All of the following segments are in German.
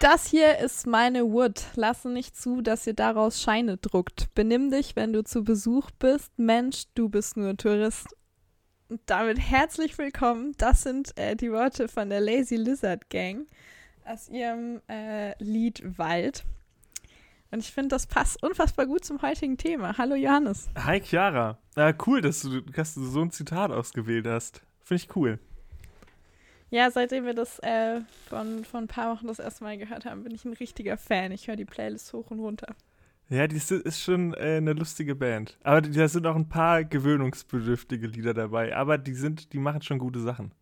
Das hier ist meine Wood. Lasse nicht zu, dass ihr daraus Scheine druckt. Benimm dich, wenn du zu Besuch bist. Mensch, du bist nur Tourist. Und damit herzlich willkommen. Das sind äh, die Worte von der Lazy Lizard Gang aus ihrem äh, Lied Wald. Und ich finde, das passt unfassbar gut zum heutigen Thema. Hallo Johannes. Hi Chiara. Äh, cool, dass du, dass du so ein Zitat ausgewählt hast. Finde ich cool. Ja, seitdem wir das äh, von, von ein paar Wochen das erste Mal gehört haben, bin ich ein richtiger Fan. Ich höre die Playlist hoch und runter. Ja, die ist schon äh, eine lustige Band. Aber da sind auch ein paar gewöhnungsbedürftige Lieder dabei. Aber die sind, die machen schon gute Sachen.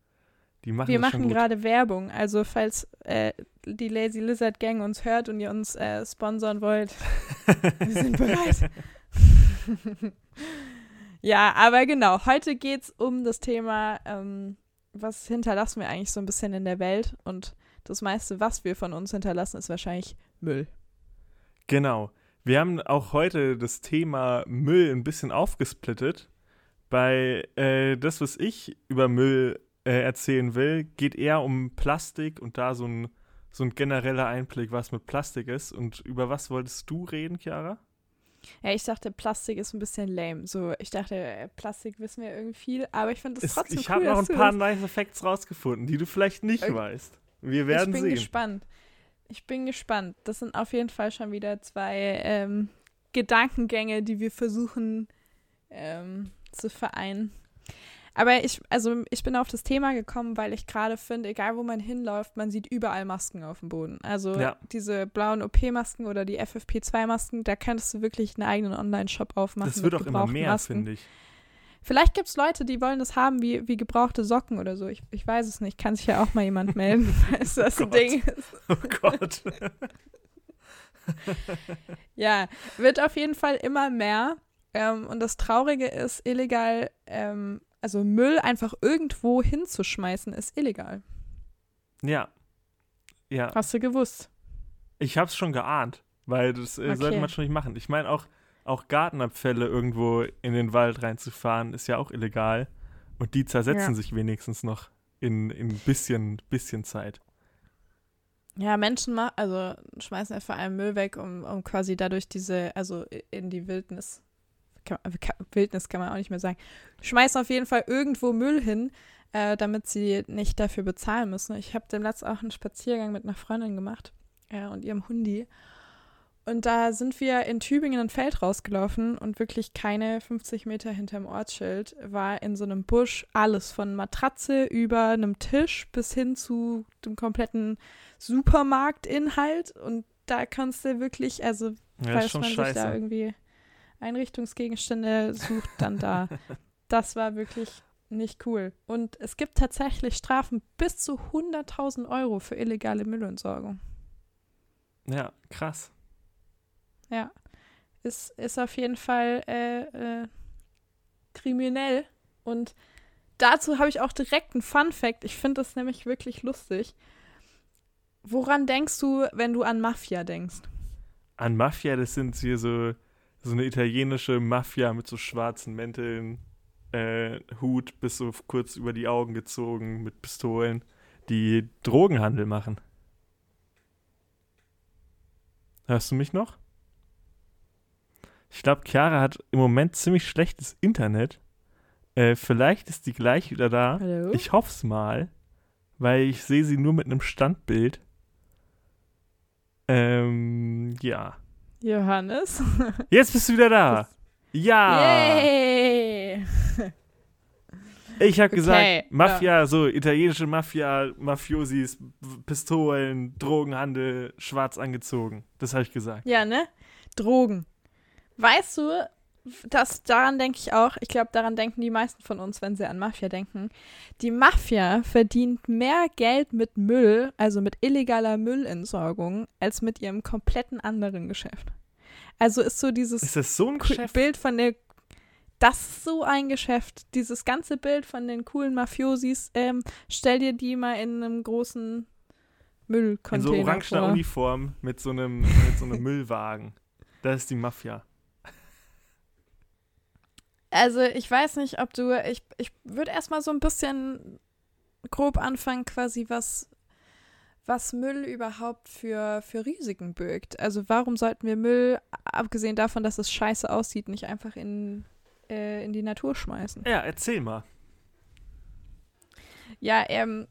Die machen wir machen gerade Werbung. Also falls äh, die Lazy Lizard Gang uns hört und ihr uns äh, sponsern wollt, wir sind bereit. ja, aber genau. Heute geht es um das Thema ähm, was hinterlassen wir eigentlich so ein bisschen in der Welt? Und das meiste, was wir von uns hinterlassen, ist wahrscheinlich Müll. Genau. Wir haben auch heute das Thema Müll ein bisschen aufgesplittet. Bei äh, das, was ich über Müll äh, erzählen will, geht eher um Plastik und da so ein, so ein genereller Einblick, was mit Plastik ist. Und über was wolltest du reden, Chiara? Ja, ich dachte, Plastik ist ein bisschen lame. So, ich dachte, Plastik wissen wir irgendwie viel, aber ich finde es trotzdem ich cool. Ich habe noch ein paar nice Facts rausgefunden, die du vielleicht nicht okay. weißt. Wir werden sehen. Ich bin sehen. gespannt. Ich bin gespannt. Das sind auf jeden Fall schon wieder zwei ähm, Gedankengänge, die wir versuchen ähm, zu vereinen. Aber ich, also ich bin auf das Thema gekommen, weil ich gerade finde, egal wo man hinläuft, man sieht überall Masken auf dem Boden. Also ja. diese blauen OP-Masken oder die FFP2-Masken, da könntest du wirklich einen eigenen Online-Shop aufmachen. Das wird auch immer mehr, finde ich. Vielleicht gibt es Leute, die wollen das haben wie, wie gebrauchte Socken oder so. Ich, ich weiß es nicht. Kann sich ja auch mal jemand melden, falls das oh ein Ding ist. Oh Gott. ja, wird auf jeden Fall immer mehr. Ähm, und das Traurige ist, illegal ähm, also Müll einfach irgendwo hinzuschmeißen, ist illegal. Ja. Ja. Hast du gewusst? Ich hab's schon geahnt, weil das äh, okay. sollte man schon nicht machen. Ich meine auch, auch Gartenabfälle irgendwo in den Wald reinzufahren, ist ja auch illegal. Und die zersetzen ja. sich wenigstens noch in ein bisschen, bisschen Zeit. Ja, Menschen ma also schmeißen ja vor allem Müll weg, um, um quasi dadurch diese, also in die Wildnis kann, Wildnis kann man auch nicht mehr sagen, schmeißen auf jeden Fall irgendwo Müll hin, äh, damit sie nicht dafür bezahlen müssen. Ich habe dem letzten auch einen Spaziergang mit einer Freundin gemacht äh, und ihrem Hundi. Und da sind wir in Tübingen ein Feld rausgelaufen und wirklich keine 50 Meter hinterm Ortsschild war in so einem Busch alles von Matratze über einem Tisch bis hin zu dem kompletten Supermarktinhalt. Und da kannst du wirklich, also ja, falls man scheiße. sich da irgendwie Einrichtungsgegenstände sucht, dann da. das war wirklich nicht cool. Und es gibt tatsächlich Strafen bis zu 100.000 Euro für illegale Müllentsorgung. Ja, krass. Ja, ist, ist auf jeden Fall äh, äh, kriminell. Und dazu habe ich auch direkt einen Fun Fact. Ich finde das nämlich wirklich lustig. Woran denkst du, wenn du an Mafia denkst? An Mafia, das sind hier so so eine italienische Mafia mit so schwarzen Mänteln, äh, Hut bis so kurz über die Augen gezogen mit Pistolen, die Drogenhandel machen. Hörst du mich noch? Ich glaube, Chiara hat im Moment ziemlich schlechtes Internet. Äh, vielleicht ist die gleich wieder da. Hallo? Ich hoffe es mal, weil ich sehe sie nur mit einem Standbild. Ähm, ja. Johannes. Jetzt bist du wieder da. Ja. Yay. Ich habe okay, gesagt, Mafia, ja. so italienische Mafia, Mafiosis, Pistolen, Drogenhandel, schwarz angezogen. Das habe ich gesagt. Ja, ne? Drogen. Weißt du, das daran denke ich auch. Ich glaube, daran denken die meisten von uns, wenn sie an Mafia denken. Die Mafia verdient mehr Geld mit Müll, also mit illegaler Müllentsorgung, als mit ihrem kompletten anderen Geschäft. Also ist so dieses ist das so ein Geschäft? Bild von der das ist so ein Geschäft. Dieses ganze Bild von den coolen Mafiosis, ähm, stell dir die mal in einem großen Müllcontainer In so orangener vor. Uniform mit so einem, mit so einem Müllwagen. Das ist die Mafia. Also ich weiß nicht, ob du, ich, ich würde erstmal so ein bisschen grob anfangen, quasi was, was Müll überhaupt für, für Risiken birgt. Also warum sollten wir Müll, abgesehen davon, dass es scheiße aussieht, nicht einfach in, äh, in die Natur schmeißen? Ja, erzähl mal. Ja, ähm,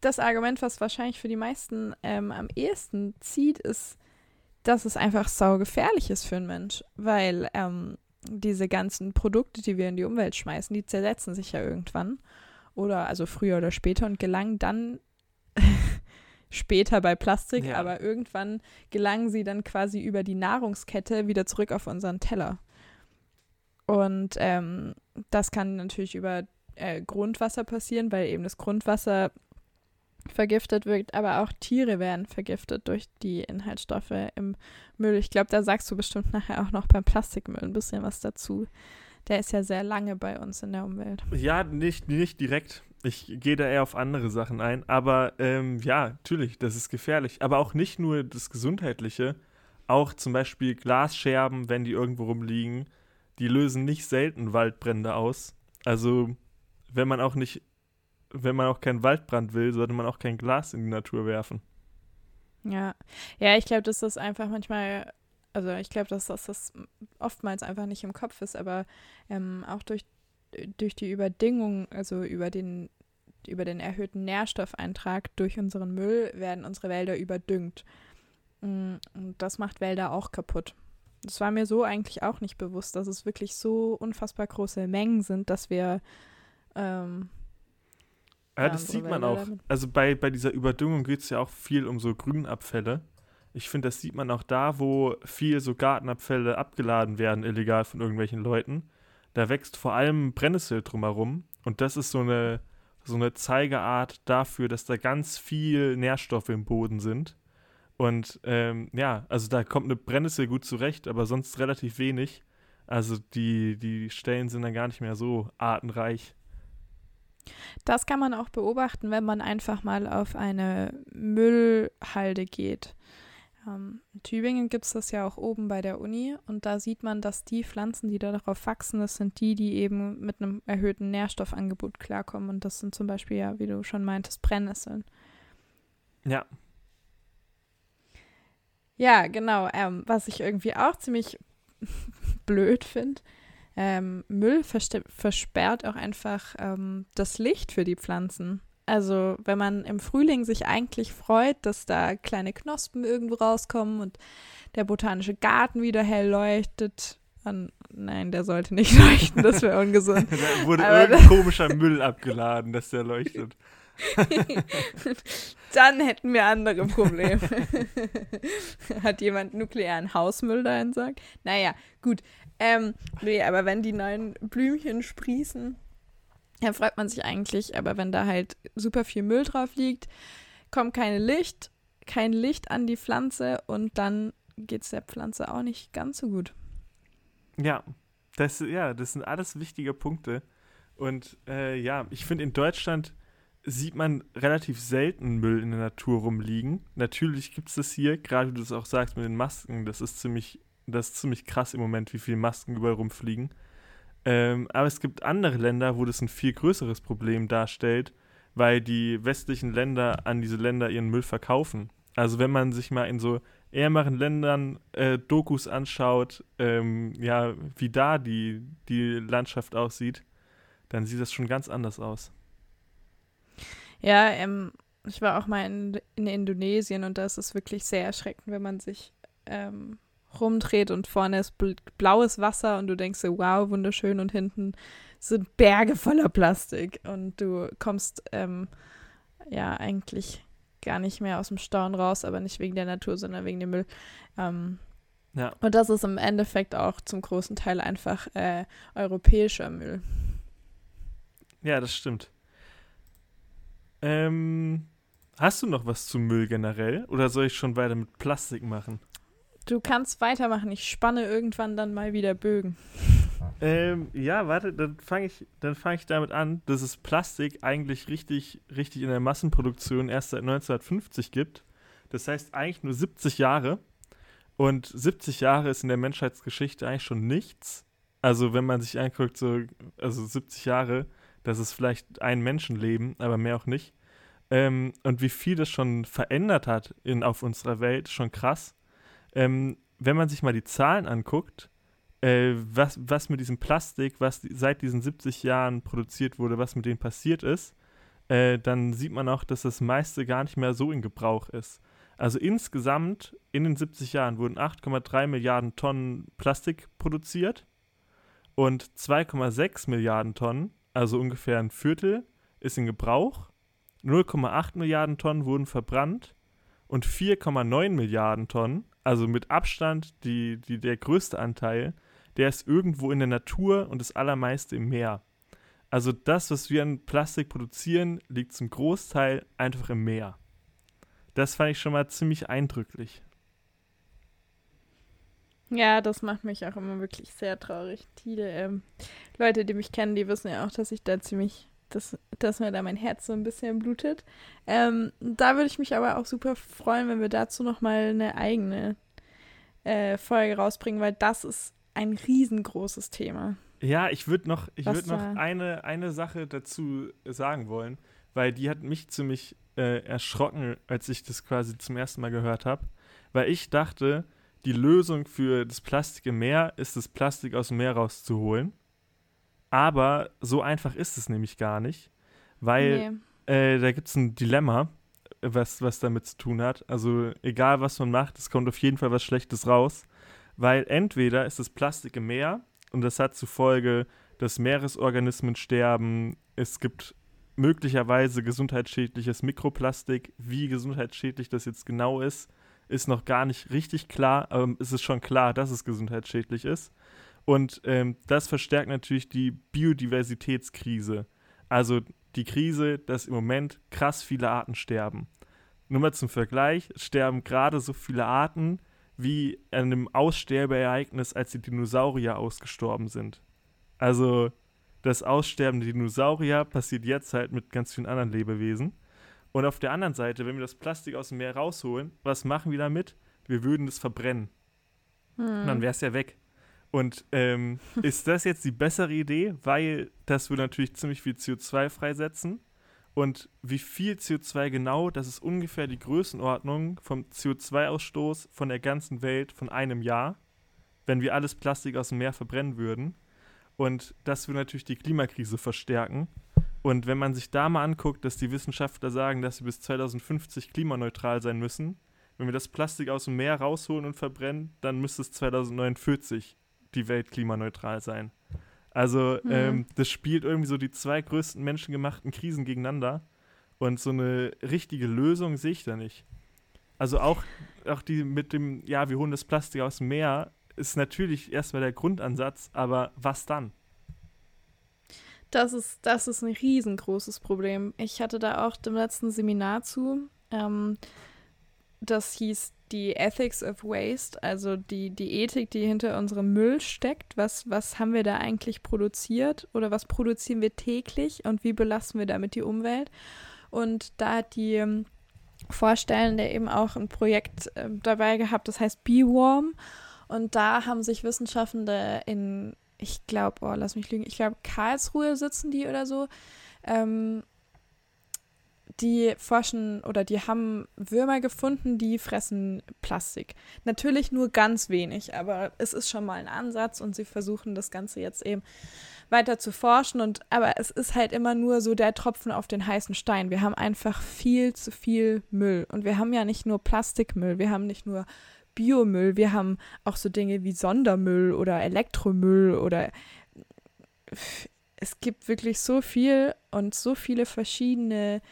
das Argument, was wahrscheinlich für die meisten ähm, am ehesten zieht, ist, dass es einfach saugefährlich ist für einen Mensch, weil ähm, diese ganzen Produkte, die wir in die Umwelt schmeißen, die zersetzen sich ja irgendwann oder also früher oder später und gelangen dann später bei Plastik, ja. aber irgendwann gelangen sie dann quasi über die Nahrungskette wieder zurück auf unseren Teller. Und ähm, das kann natürlich über äh, Grundwasser passieren, weil eben das Grundwasser vergiftet wird, aber auch Tiere werden vergiftet durch die Inhaltsstoffe im Müll. Ich glaube, da sagst du bestimmt nachher auch noch beim Plastikmüll ein bisschen was dazu. Der ist ja sehr lange bei uns in der Umwelt. Ja, nicht, nicht direkt. Ich gehe da eher auf andere Sachen ein. Aber ähm, ja, natürlich, das ist gefährlich. Aber auch nicht nur das Gesundheitliche. Auch zum Beispiel Glasscherben, wenn die irgendwo rumliegen, die lösen nicht selten Waldbrände aus. Also, wenn man auch nicht wenn man auch keinen Waldbrand will, sollte man auch kein Glas in die Natur werfen. Ja, ja, ich glaube, dass das einfach manchmal, also ich glaube, dass, dass das oftmals einfach nicht im Kopf ist, aber ähm, auch durch, durch die Überdingung, also über den, über den erhöhten Nährstoffeintrag durch unseren Müll werden unsere Wälder überdüngt. Mm, und das macht Wälder auch kaputt. Das war mir so eigentlich auch nicht bewusst, dass es wirklich so unfassbar große Mengen sind, dass wir ähm, ja, das sieht man auch. Also bei, bei dieser Überdüngung geht es ja auch viel um so Grünabfälle. Ich finde, das sieht man auch da, wo viel so Gartenabfälle abgeladen werden, illegal von irgendwelchen Leuten. Da wächst vor allem Brennnessel drumherum. Und das ist so eine, so eine Zeigeart dafür, dass da ganz viel Nährstoffe im Boden sind. Und ähm, ja, also da kommt eine Brennnessel gut zurecht, aber sonst relativ wenig. Also die, die Stellen sind dann gar nicht mehr so artenreich. Das kann man auch beobachten, wenn man einfach mal auf eine Müllhalde geht. Ähm, in Tübingen gibt es das ja auch oben bei der Uni und da sieht man, dass die Pflanzen, die darauf wachsen, das sind die, die eben mit einem erhöhten Nährstoffangebot klarkommen. Und das sind zum Beispiel ja, wie du schon meintest, Brennnesseln. Ja. Ja, genau. Ähm, was ich irgendwie auch ziemlich blöd finde, ähm, Müll versperrt auch einfach ähm, das Licht für die Pflanzen. Also wenn man im Frühling sich eigentlich freut, dass da kleine Knospen irgendwo rauskommen und der botanische Garten wieder hell leuchtet. Und, nein, der sollte nicht leuchten, das wäre ungesund. da wurde Aber irgendein komischer Müll abgeladen, dass der leuchtet. Dann hätten wir andere Probleme. Hat jemand nuklearen Hausmüll da entsorgt? Naja, gut. Ähm, nee, aber wenn die neuen Blümchen sprießen, dann freut man sich eigentlich. Aber wenn da halt super viel Müll drauf liegt, kommt kein Licht, kein Licht an die Pflanze und dann geht es der Pflanze auch nicht ganz so gut. Ja, das, ja, das sind alles wichtige Punkte. Und äh, ja, ich finde, in Deutschland sieht man relativ selten Müll in der Natur rumliegen. Natürlich gibt es das hier, gerade wie du es auch sagst mit den Masken, das ist ziemlich das ist ziemlich krass im Moment, wie viele Masken überall rumfliegen. Ähm, aber es gibt andere Länder, wo das ein viel größeres Problem darstellt, weil die westlichen Länder an diese Länder ihren Müll verkaufen. Also wenn man sich mal in so ärmeren Ländern äh, Dokus anschaut, ähm, ja, wie da die, die Landschaft aussieht, dann sieht das schon ganz anders aus. Ja, ähm, ich war auch mal in, in Indonesien und da ist wirklich sehr erschreckend, wenn man sich ähm, rumdreht und vorne ist blaues Wasser und du denkst so, wow, wunderschön und hinten sind Berge voller Plastik und du kommst ähm, ja eigentlich gar nicht mehr aus dem Stauen raus, aber nicht wegen der Natur, sondern wegen dem Müll. Ähm, ja. Und das ist im Endeffekt auch zum großen Teil einfach äh, europäischer Müll. Ja, das stimmt. Ähm, hast du noch was zum Müll generell oder soll ich schon weiter mit Plastik machen? Du kannst weitermachen. Ich spanne irgendwann dann mal wieder Bögen. Ähm, ja, warte, dann fange ich, fang ich damit an, dass es Plastik eigentlich richtig, richtig in der Massenproduktion erst seit 1950 gibt. Das heißt eigentlich nur 70 Jahre. Und 70 Jahre ist in der Menschheitsgeschichte eigentlich schon nichts. Also wenn man sich anguckt, so, also 70 Jahre, das ist vielleicht ein Menschenleben, aber mehr auch nicht. Ähm, und wie viel das schon verändert hat in, auf unserer Welt, schon krass. Ähm, wenn man sich mal die Zahlen anguckt, äh, was, was mit diesem Plastik, was seit diesen 70 Jahren produziert wurde, was mit dem passiert ist, äh, dann sieht man auch, dass das meiste gar nicht mehr so in Gebrauch ist. Also insgesamt in den 70 Jahren wurden 8,3 Milliarden Tonnen Plastik produziert und 2,6 Milliarden Tonnen, also ungefähr ein Viertel, ist in Gebrauch. 0,8 Milliarden Tonnen wurden verbrannt und 4,9 Milliarden Tonnen, also mit Abstand die, die, der größte Anteil, der ist irgendwo in der Natur und das allermeiste im Meer. Also das, was wir an Plastik produzieren, liegt zum Großteil einfach im Meer. Das fand ich schon mal ziemlich eindrücklich. Ja, das macht mich auch immer wirklich sehr traurig. Die ähm, Leute, die mich kennen, die wissen ja auch, dass ich da ziemlich, dass, dass mir da mein Herz so ein bisschen blutet. Ähm, da würde ich mich aber auch super freuen, wenn wir dazu nochmal eine eigene äh, Folge rausbringen, weil das ist ein riesengroßes Thema. Ja, ich würde noch, ich würd noch eine, eine Sache dazu sagen wollen, weil die hat mich ziemlich äh, erschrocken, als ich das quasi zum ersten Mal gehört habe. Weil ich dachte, die Lösung für das Plastik im Meer ist, das Plastik aus dem Meer rauszuholen. Aber so einfach ist es nämlich gar nicht, weil nee. äh, da gibt es ein Dilemma, was, was damit zu tun hat. Also egal, was man macht, es kommt auf jeden Fall was Schlechtes raus. Weil entweder ist das Plastik im Meer und das hat zur Folge, dass Meeresorganismen sterben. Es gibt möglicherweise gesundheitsschädliches Mikroplastik. Wie gesundheitsschädlich das jetzt genau ist, ist noch gar nicht richtig klar, aber es ist schon klar, dass es gesundheitsschädlich ist. Und ähm, das verstärkt natürlich die Biodiversitätskrise. Also die Krise, dass im Moment krass viele Arten sterben. Nur mal zum Vergleich, sterben gerade so viele Arten wie an einem Aussterbeereignis, als die Dinosaurier ausgestorben sind. Also das Aussterben der Dinosaurier passiert jetzt halt mit ganz vielen anderen Lebewesen. Und auf der anderen Seite, wenn wir das Plastik aus dem Meer rausholen, was machen wir damit? Wir würden es verbrennen. Hm. Und dann wäre es ja weg. Und ähm, ist das jetzt die bessere Idee? Weil das würde natürlich ziemlich viel CO2 freisetzen. Und wie viel CO2 genau, das ist ungefähr die Größenordnung vom CO2-Ausstoß von der ganzen Welt von einem Jahr, wenn wir alles Plastik aus dem Meer verbrennen würden. Und das würde natürlich die Klimakrise verstärken. Und wenn man sich da mal anguckt, dass die Wissenschaftler sagen, dass sie bis 2050 klimaneutral sein müssen, wenn wir das Plastik aus dem Meer rausholen und verbrennen, dann müsste es 2049 die Welt klimaneutral sein. Also mhm. ähm, das spielt irgendwie so die zwei größten menschengemachten Krisen gegeneinander. Und so eine richtige Lösung sehe ich da nicht. Also auch, auch die mit dem, ja, wir holen das Plastik aus dem Meer, ist natürlich erstmal der Grundansatz, aber was dann? Das ist, das ist ein riesengroßes Problem. Ich hatte da auch dem letzten Seminar zu. Ähm, das hieß die Ethics of Waste, also die, die Ethik, die hinter unserem Müll steckt. Was, was haben wir da eigentlich produziert oder was produzieren wir täglich und wie belasten wir damit die Umwelt? Und da hat die ähm, Vorstellende eben auch ein Projekt äh, dabei gehabt, das heißt Be Warm. Und da haben sich Wissenschaftler in, ich glaube, oh, lass mich lügen, ich glaube, Karlsruhe sitzen die oder so, ähm, die forschen oder die haben Würmer gefunden, die fressen Plastik. Natürlich nur ganz wenig, aber es ist schon mal ein Ansatz und sie versuchen das Ganze jetzt eben weiter zu forschen. Und aber es ist halt immer nur so der Tropfen auf den heißen Stein. Wir haben einfach viel zu viel Müll. Und wir haben ja nicht nur Plastikmüll, wir haben nicht nur Biomüll, wir haben auch so Dinge wie Sondermüll oder Elektromüll oder es gibt wirklich so viel und so viele verschiedene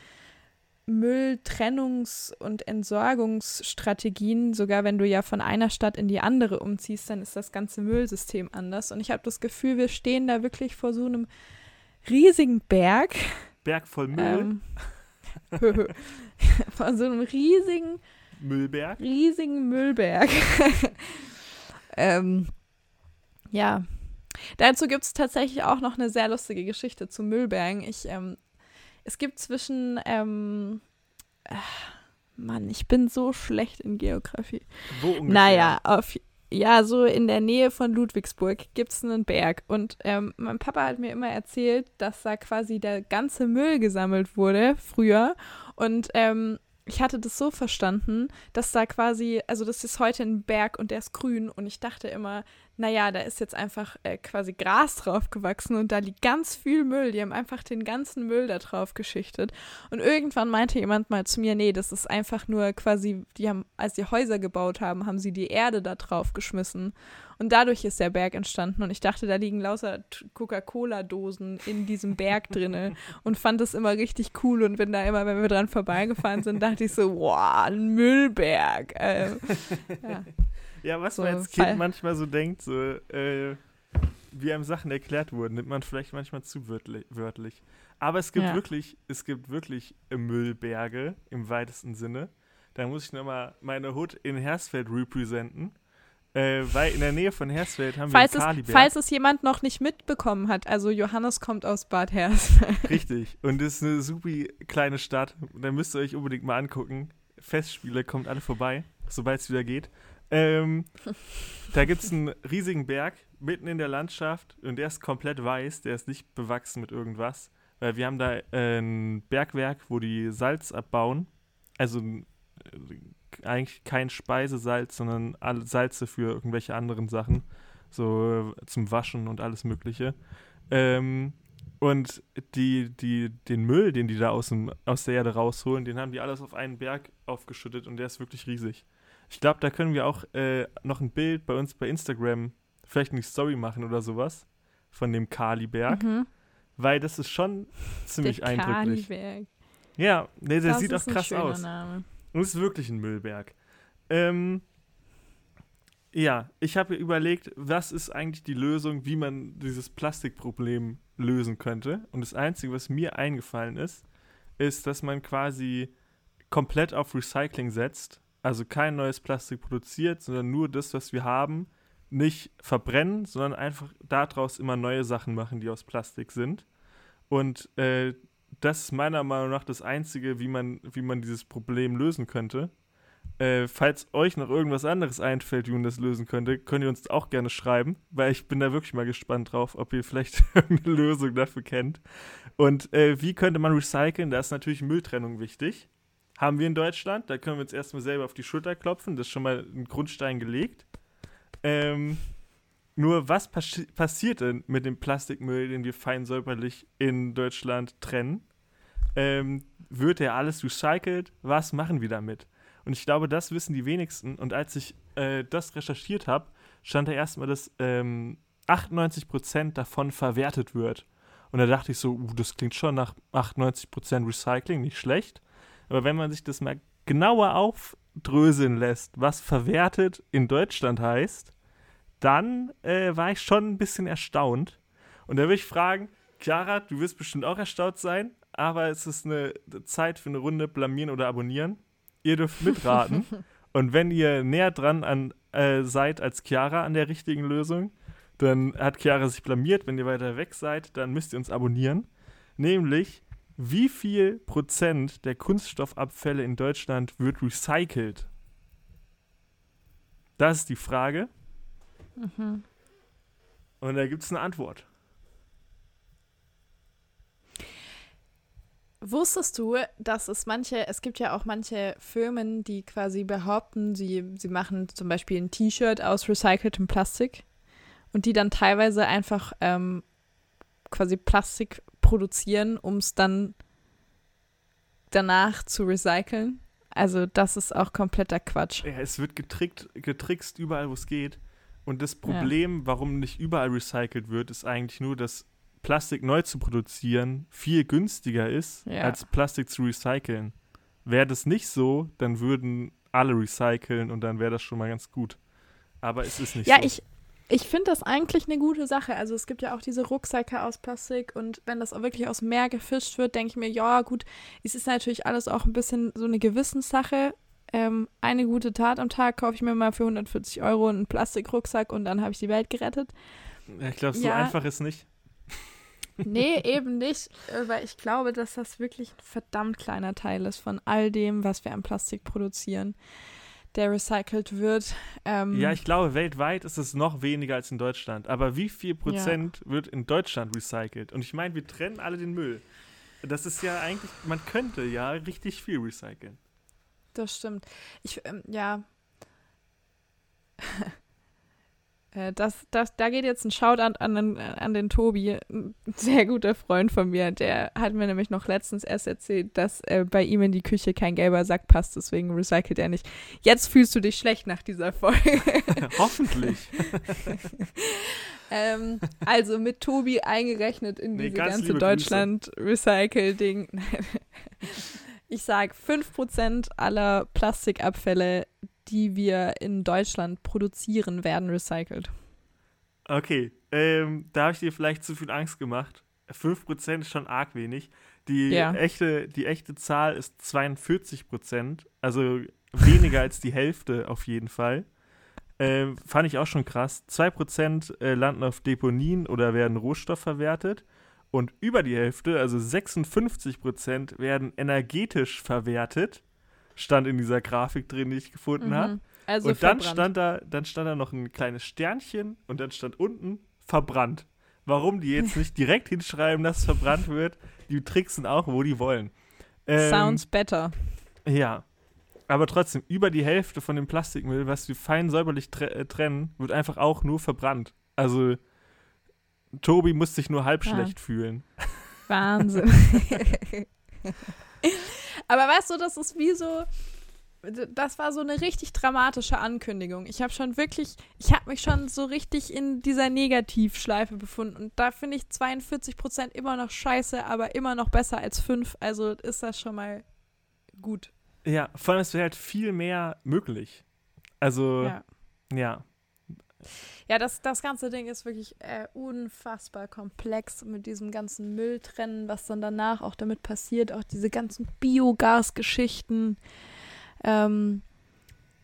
Mülltrennungs- und Entsorgungsstrategien, sogar wenn du ja von einer Stadt in die andere umziehst, dann ist das ganze Müllsystem anders. Und ich habe das Gefühl, wir stehen da wirklich vor so einem riesigen Berg. Berg voll Müll. Ähm, vor so einem riesigen Müllberg. Riesigen Müllberg. ähm, ja. Dazu gibt es tatsächlich auch noch eine sehr lustige Geschichte zu Müllbergen. Ich ähm, es gibt zwischen, ähm, äh, Mann, ich bin so schlecht in Geografie. Wo ungefähr? Naja, auf, ja, so in der Nähe von Ludwigsburg gibt es einen Berg. Und ähm, mein Papa hat mir immer erzählt, dass da quasi der ganze Müll gesammelt wurde früher. Und ähm, ich hatte das so verstanden, dass da quasi, also das ist heute ein Berg und der ist grün und ich dachte immer, naja, da ist jetzt einfach äh, quasi Gras drauf gewachsen und da liegt ganz viel Müll. Die haben einfach den ganzen Müll da drauf geschichtet. Und irgendwann meinte jemand mal zu mir, nee, das ist einfach nur quasi, die haben, als die Häuser gebaut haben, haben sie die Erde da drauf geschmissen. Und dadurch ist der Berg entstanden. Und ich dachte, da liegen lauter Coca-Cola-Dosen in diesem Berg drinne und fand das immer richtig cool. Und bin da immer, wenn wir dran vorbeigefahren sind, dachte ich so, wow, ein Müllberg. Ähm, ja. Ja, was so man als Kind Fall. manchmal so denkt, so, äh, wie einem Sachen erklärt wurden, nimmt man vielleicht manchmal zu wörtlich. Aber es gibt ja. wirklich, es gibt wirklich Müllberge im weitesten Sinne. Da muss ich nochmal meine Hut in Hersfeld representen. Äh, weil in der Nähe von Hersfeld haben falls wir es, Falls es jemand noch nicht mitbekommen hat, also Johannes kommt aus Bad Hersfeld. Richtig. Und es ist eine super kleine Stadt. Da müsst ihr euch unbedingt mal angucken. Festspiele, kommt alle vorbei, sobald es wieder geht. Ähm, da gibt es einen riesigen Berg mitten in der Landschaft und der ist komplett weiß, der ist nicht bewachsen mit irgendwas. Weil wir haben da äh, ein Bergwerk, wo die Salz abbauen. Also äh, eigentlich kein Speisesalz, sondern Salze für irgendwelche anderen Sachen. So äh, zum Waschen und alles Mögliche. Ähm, und die, die, den Müll, den die da aus, dem, aus der Erde rausholen, den haben die alles auf einen Berg aufgeschüttet und der ist wirklich riesig. Ich glaube, da können wir auch äh, noch ein Bild bei uns bei Instagram, vielleicht eine Story machen oder sowas, von dem Kaliberg. Mhm. Weil das ist schon ziemlich der eindrücklich. Kaliberg. Ja, nee, der das sieht auch krass aus. Name. Und es ist wirklich ein Müllberg. Ähm, ja, ich habe überlegt, was ist eigentlich die Lösung, wie man dieses Plastikproblem lösen könnte. Und das Einzige, was mir eingefallen ist, ist, dass man quasi komplett auf Recycling setzt also kein neues Plastik produziert, sondern nur das, was wir haben, nicht verbrennen, sondern einfach daraus immer neue Sachen machen, die aus Plastik sind. Und äh, das ist meiner Meinung nach das Einzige, wie man, wie man dieses Problem lösen könnte. Äh, falls euch noch irgendwas anderes einfällt, wie man das lösen könnte, könnt ihr uns auch gerne schreiben, weil ich bin da wirklich mal gespannt drauf, ob ihr vielleicht eine Lösung dafür kennt. Und äh, wie könnte man recyceln? Da ist natürlich Mülltrennung wichtig haben wir in Deutschland. Da können wir uns erstmal selber auf die Schulter klopfen. Das ist schon mal ein Grundstein gelegt. Ähm, nur was pas passiert denn mit dem Plastikmüll, den wir fein säuberlich in Deutschland trennen? Ähm, wird der alles recycelt? Was machen wir damit? Und ich glaube, das wissen die wenigsten. Und als ich äh, das recherchiert habe, stand da erstmal, dass ähm, 98% davon verwertet wird. Und da dachte ich so, uh, das klingt schon nach 98% Recycling, nicht schlecht. Aber wenn man sich das mal genauer aufdröseln lässt, was verwertet in Deutschland heißt, dann äh, war ich schon ein bisschen erstaunt. Und da würde ich fragen, Chiara, du wirst bestimmt auch erstaunt sein, aber es ist eine Zeit für eine Runde blamieren oder abonnieren. Ihr dürft mitraten. Und wenn ihr näher dran an, äh, seid als Chiara an der richtigen Lösung, dann hat Chiara sich blamiert. Wenn ihr weiter weg seid, dann müsst ihr uns abonnieren. Nämlich wie viel Prozent der Kunststoffabfälle in Deutschland wird recycelt? Das ist die Frage. Mhm. Und da gibt es eine Antwort. Wusstest du, dass es manche, es gibt ja auch manche Firmen, die quasi behaupten, sie, sie machen zum Beispiel ein T-Shirt aus recyceltem Plastik und die dann teilweise einfach ähm, quasi Plastik produzieren, um es dann danach zu recyceln. Also das ist auch kompletter Quatsch. Ja, es wird getrickt, getrickst überall, wo es geht. Und das Problem, ja. warum nicht überall recycelt wird, ist eigentlich nur, dass Plastik neu zu produzieren viel günstiger ist, ja. als Plastik zu recyceln. Wäre das nicht so, dann würden alle recyceln und dann wäre das schon mal ganz gut. Aber es ist nicht ja, so. Ja, ich, ich finde das eigentlich eine gute Sache. Also es gibt ja auch diese Rucksäcke aus Plastik und wenn das auch wirklich aus dem Meer gefischt wird, denke ich mir, ja gut, es ist natürlich alles auch ein bisschen so eine Gewissenssache. Ähm, eine gute Tat am Tag kaufe ich mir mal für 140 Euro einen Plastikrucksack und dann habe ich die Welt gerettet. ich glaube, so ja. einfach ist nicht. Nee, eben nicht, weil ich glaube, dass das wirklich ein verdammt kleiner Teil ist von all dem, was wir an Plastik produzieren. Der recycelt wird. Ähm, ja, ich glaube, weltweit ist es noch weniger als in Deutschland. Aber wie viel Prozent ja. wird in Deutschland recycelt? Und ich meine, wir trennen alle den Müll. Das ist ja eigentlich, man könnte ja richtig viel recyceln. Das stimmt. Ich, ähm, ja. Äh, das, das, da geht jetzt ein Shoutout an, an, an den Tobi, ein sehr guter Freund von mir. Der hat mir nämlich noch letztens erst erzählt, dass äh, bei ihm in die Küche kein gelber Sack passt, deswegen recycelt er nicht. Jetzt fühlst du dich schlecht nach dieser Folge. Hoffentlich. ähm, also mit Tobi eingerechnet in nee, diese ganze Deutschland-Recycle-Ding. ich sag 5% aller Plastikabfälle die wir in Deutschland produzieren, werden recycelt. Okay, ähm, da habe ich dir vielleicht zu viel Angst gemacht. 5% ist schon arg wenig. Die, ja. echte, die echte Zahl ist 42%, also weniger als die Hälfte auf jeden Fall. Ähm, fand ich auch schon krass. 2% äh, landen auf Deponien oder werden rohstoffverwertet. Und über die Hälfte, also 56%, werden energetisch verwertet stand in dieser Grafik drin, die ich gefunden mhm. habe. Also und dann stand, da, dann stand da noch ein kleines Sternchen und dann stand unten verbrannt. Warum die jetzt nicht direkt hinschreiben, dass es verbrannt wird, die tricksen auch, wo die wollen. Ähm, Sounds better. Ja. Aber trotzdem, über die Hälfte von dem Plastikmüll, was wir fein säuberlich tre äh, trennen, wird einfach auch nur verbrannt. Also, Tobi muss sich nur halb ja. schlecht fühlen. Wahnsinn. Aber weißt du, das ist wie so, das war so eine richtig dramatische Ankündigung. Ich habe schon wirklich, ich habe mich schon so richtig in dieser Negativschleife befunden. Und da finde ich 42 Prozent immer noch scheiße, aber immer noch besser als 5. Also ist das schon mal gut. Ja, vor allem ist halt viel mehr möglich. Also, ja. ja. Ja, das, das ganze Ding ist wirklich äh, unfassbar komplex mit diesem ganzen Mülltrennen, was dann danach auch damit passiert, auch diese ganzen Biogas-Geschichten. Ähm,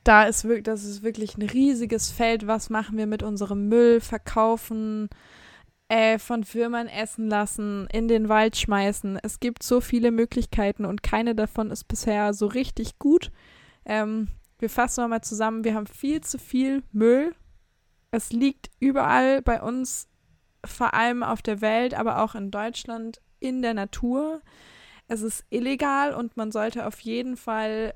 da ist wirklich, das ist wirklich ein riesiges Feld. Was machen wir mit unserem Müll? Verkaufen, äh, von Firmen essen lassen, in den Wald schmeißen. Es gibt so viele Möglichkeiten und keine davon ist bisher so richtig gut. Ähm, wir fassen nochmal zusammen. Wir haben viel zu viel Müll es liegt überall bei uns, vor allem auf der Welt, aber auch in Deutschland, in der Natur. Es ist illegal und man sollte auf jeden Fall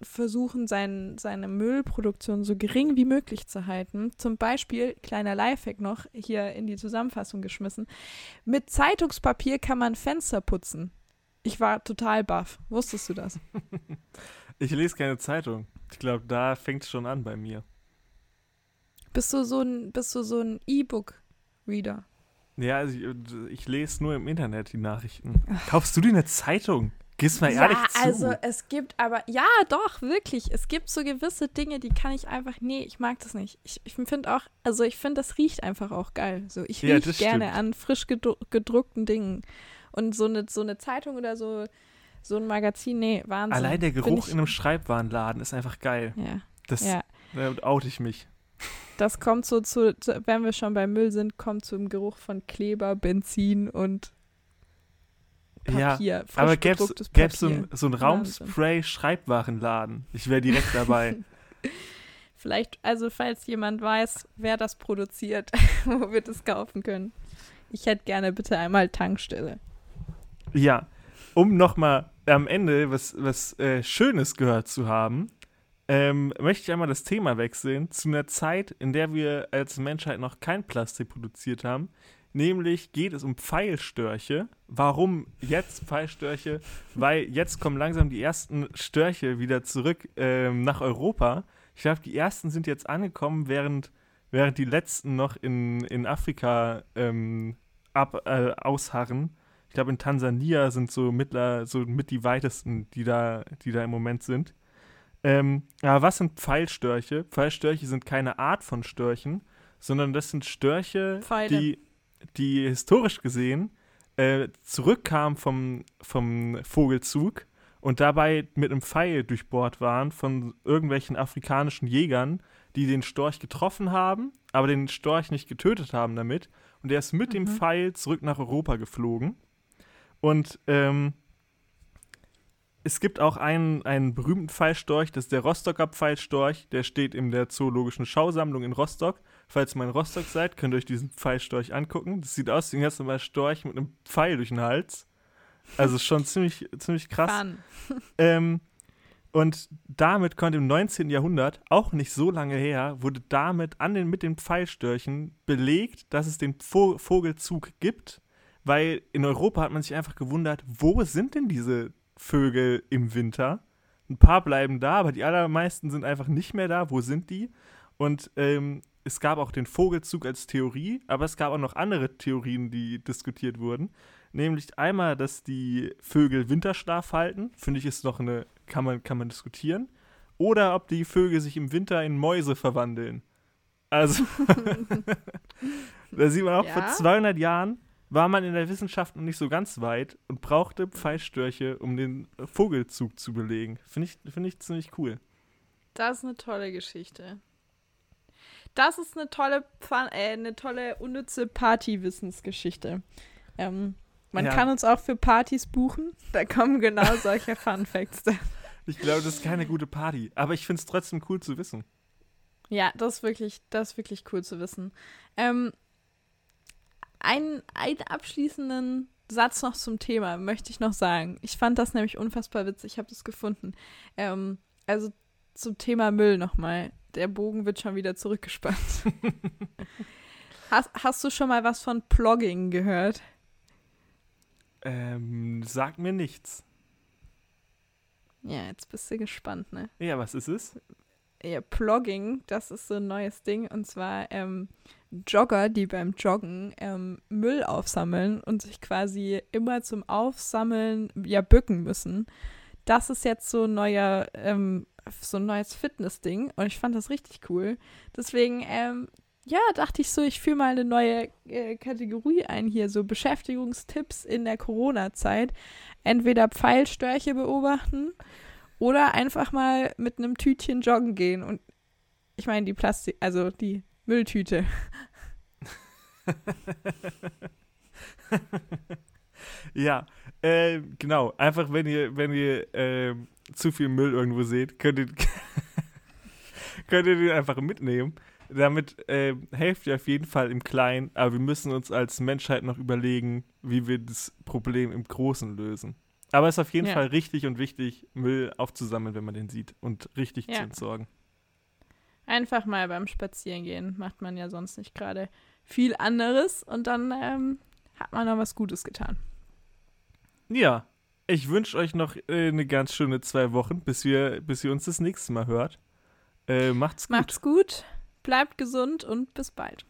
versuchen, sein, seine Müllproduktion so gering wie möglich zu halten. Zum Beispiel, kleiner Lifehack noch, hier in die Zusammenfassung geschmissen, mit Zeitungspapier kann man Fenster putzen. Ich war total baff. Wusstest du das? ich lese keine Zeitung. Ich glaube, da fängt es schon an bei mir. Bist du so ein, bist du so ein E-Book-Reader? Ja, also ich, ich, lese nur im Internet die Nachrichten. Kaufst du dir eine Zeitung? Gehst mal ja, ehrlich zu. also es gibt aber, ja doch, wirklich, es gibt so gewisse Dinge, die kann ich einfach, nee, ich mag das nicht. Ich, ich finde auch, also ich finde, das riecht einfach auch geil. So, ich ja, rieche gerne stimmt. an frisch gedruckten Dingen. Und so eine, so eine Zeitung oder so, so ein Magazin, nee, Wahnsinn. Allein der Geruch in einem Schreibwarenladen ist einfach geil. Ja. Das, ja. Da oute ich mich. Das kommt so zu, wenn wir schon beim Müll sind, kommt zum Geruch von Kleber, Benzin und Papier. Ja, aber gäbe es so, ein, so ein Raumspray-Schreibwarenladen? Ich wäre direkt dabei. Vielleicht, also falls jemand weiß, wer das produziert, wo wir das kaufen können. Ich hätte gerne bitte einmal Tankstelle. Ja, um nochmal am Ende was, was äh, Schönes gehört zu haben, ähm, möchte ich einmal das Thema wechseln zu einer Zeit, in der wir als Menschheit noch kein Plastik produziert haben. Nämlich geht es um Pfeilstörche. Warum jetzt Pfeilstörche? Weil jetzt kommen langsam die ersten Störche wieder zurück ähm, nach Europa. Ich glaube, die ersten sind jetzt angekommen, während, während die letzten noch in, in Afrika ähm, ab, äh, ausharren. Ich glaube, in Tansania sind so, mittler, so mit die weitesten, die da, die da im Moment sind. Ähm, aber was sind Pfeilstörche? Pfeilstörche sind keine Art von Störchen, sondern das sind Störche, die, die historisch gesehen äh, zurückkamen vom, vom Vogelzug und dabei mit einem Pfeil durchbohrt waren von irgendwelchen afrikanischen Jägern, die den Storch getroffen haben, aber den Storch nicht getötet haben damit. Und der ist mit mhm. dem Pfeil zurück nach Europa geflogen. Und ähm, es gibt auch einen, einen berühmten Pfeilstorch, das ist der Rostocker Pfeilstorch. Der steht in der Zoologischen Schausammlung in Rostock. Falls ihr mal in Rostock seid, könnt ihr euch diesen Pfeilstorch angucken. Das sieht aus wie ein ganz normaler Storch mit einem Pfeil durch den Hals. Also schon ziemlich, ziemlich krass. Ähm, und damit konnte im 19. Jahrhundert, auch nicht so lange her, wurde damit an den, mit den Pfeilstörchen belegt, dass es den Vo Vogelzug gibt, weil in Europa hat man sich einfach gewundert, wo sind denn diese Vögel im Winter? Ein paar bleiben da, aber die allermeisten sind einfach nicht mehr da. Wo sind die? Und ähm, es gab auch den Vogelzug als Theorie, aber es gab auch noch andere Theorien, die diskutiert wurden. Nämlich einmal, dass die Vögel Winterschlaf halten, finde ich ist noch eine, kann man, kann man diskutieren. Oder ob die Vögel sich im Winter in Mäuse verwandeln. Also, da sieht man auch, Ja. vor 200 Jahren war man in der Wissenschaft noch nicht so ganz weit und brauchte Pfeilstörche, um den Vogelzug zu belegen. Finde ich, finde ich ziemlich cool. Das ist eine tolle Geschichte. Das ist eine tolle, Pfan äh, eine tolle unnütze Partywissensgeschichte. Ähm, man Ja. kann uns auch für Partys buchen. Da kommen genau solche Fun Facts. Ich glaube, das ist keine gute Party, aber ich finde es trotzdem cool zu wissen. Ja, das ist wirklich, das ist wirklich cool zu wissen. Ähm, einen, einen abschließenden Satz noch zum Thema möchte ich noch sagen. Ich fand das nämlich unfassbar witzig. Ich habe das gefunden. Ähm, also zum Thema Müll nochmal. Der Bogen wird schon wieder zurückgespannt. hast, hast du schon mal was von Plogging gehört? Ähm, sagt mir nichts. Ja, jetzt bist du gespannt, ne? Ja, was ist es? Ja, Plogging, das ist so ein neues Ding. Und zwar ähm, Jogger, die beim Joggen ähm, Müll aufsammeln und sich quasi immer zum Aufsammeln ja bücken müssen. Das ist jetzt so ein neuer, ähm, so ein neues Fitness-Ding. Und ich fand das richtig cool. Deswegen, ähm, ja, dachte ich so, ich führe mal eine neue äh, Kategorie ein hier, so Beschäftigungstipps in der Corona-Zeit. Entweder Pfeilstörche beobachten oder einfach mal mit einem Tütchen joggen gehen und ich meine die Plastik, also die Mülltüte. ja, äh, genau. Einfach, wenn ihr, wenn ihr ähm, zu viel Müll irgendwo seht, könnt ihr, könnt ihr den einfach mitnehmen. Damit äh, helft ihr auf jeden Fall im Kleinen, aber wir müssen uns als Menschheit noch überlegen, wie wir das Problem im Großen lösen. Aber es ist auf jeden Ja. Fall richtig und wichtig, Müll aufzusammeln, wenn man den sieht und richtig Ja. zu entsorgen. Einfach mal beim Spazierengehen macht man ja sonst nicht gerade viel anderes und dann ähm, hat man noch was Gutes getan. Ja, ich wünsche euch noch äh, eine ganz schöne zwei Wochen, bis wir, bis ihr uns das nächste Mal hört. Äh, macht's gut. Macht's gut, bleibt gesund und bis bald.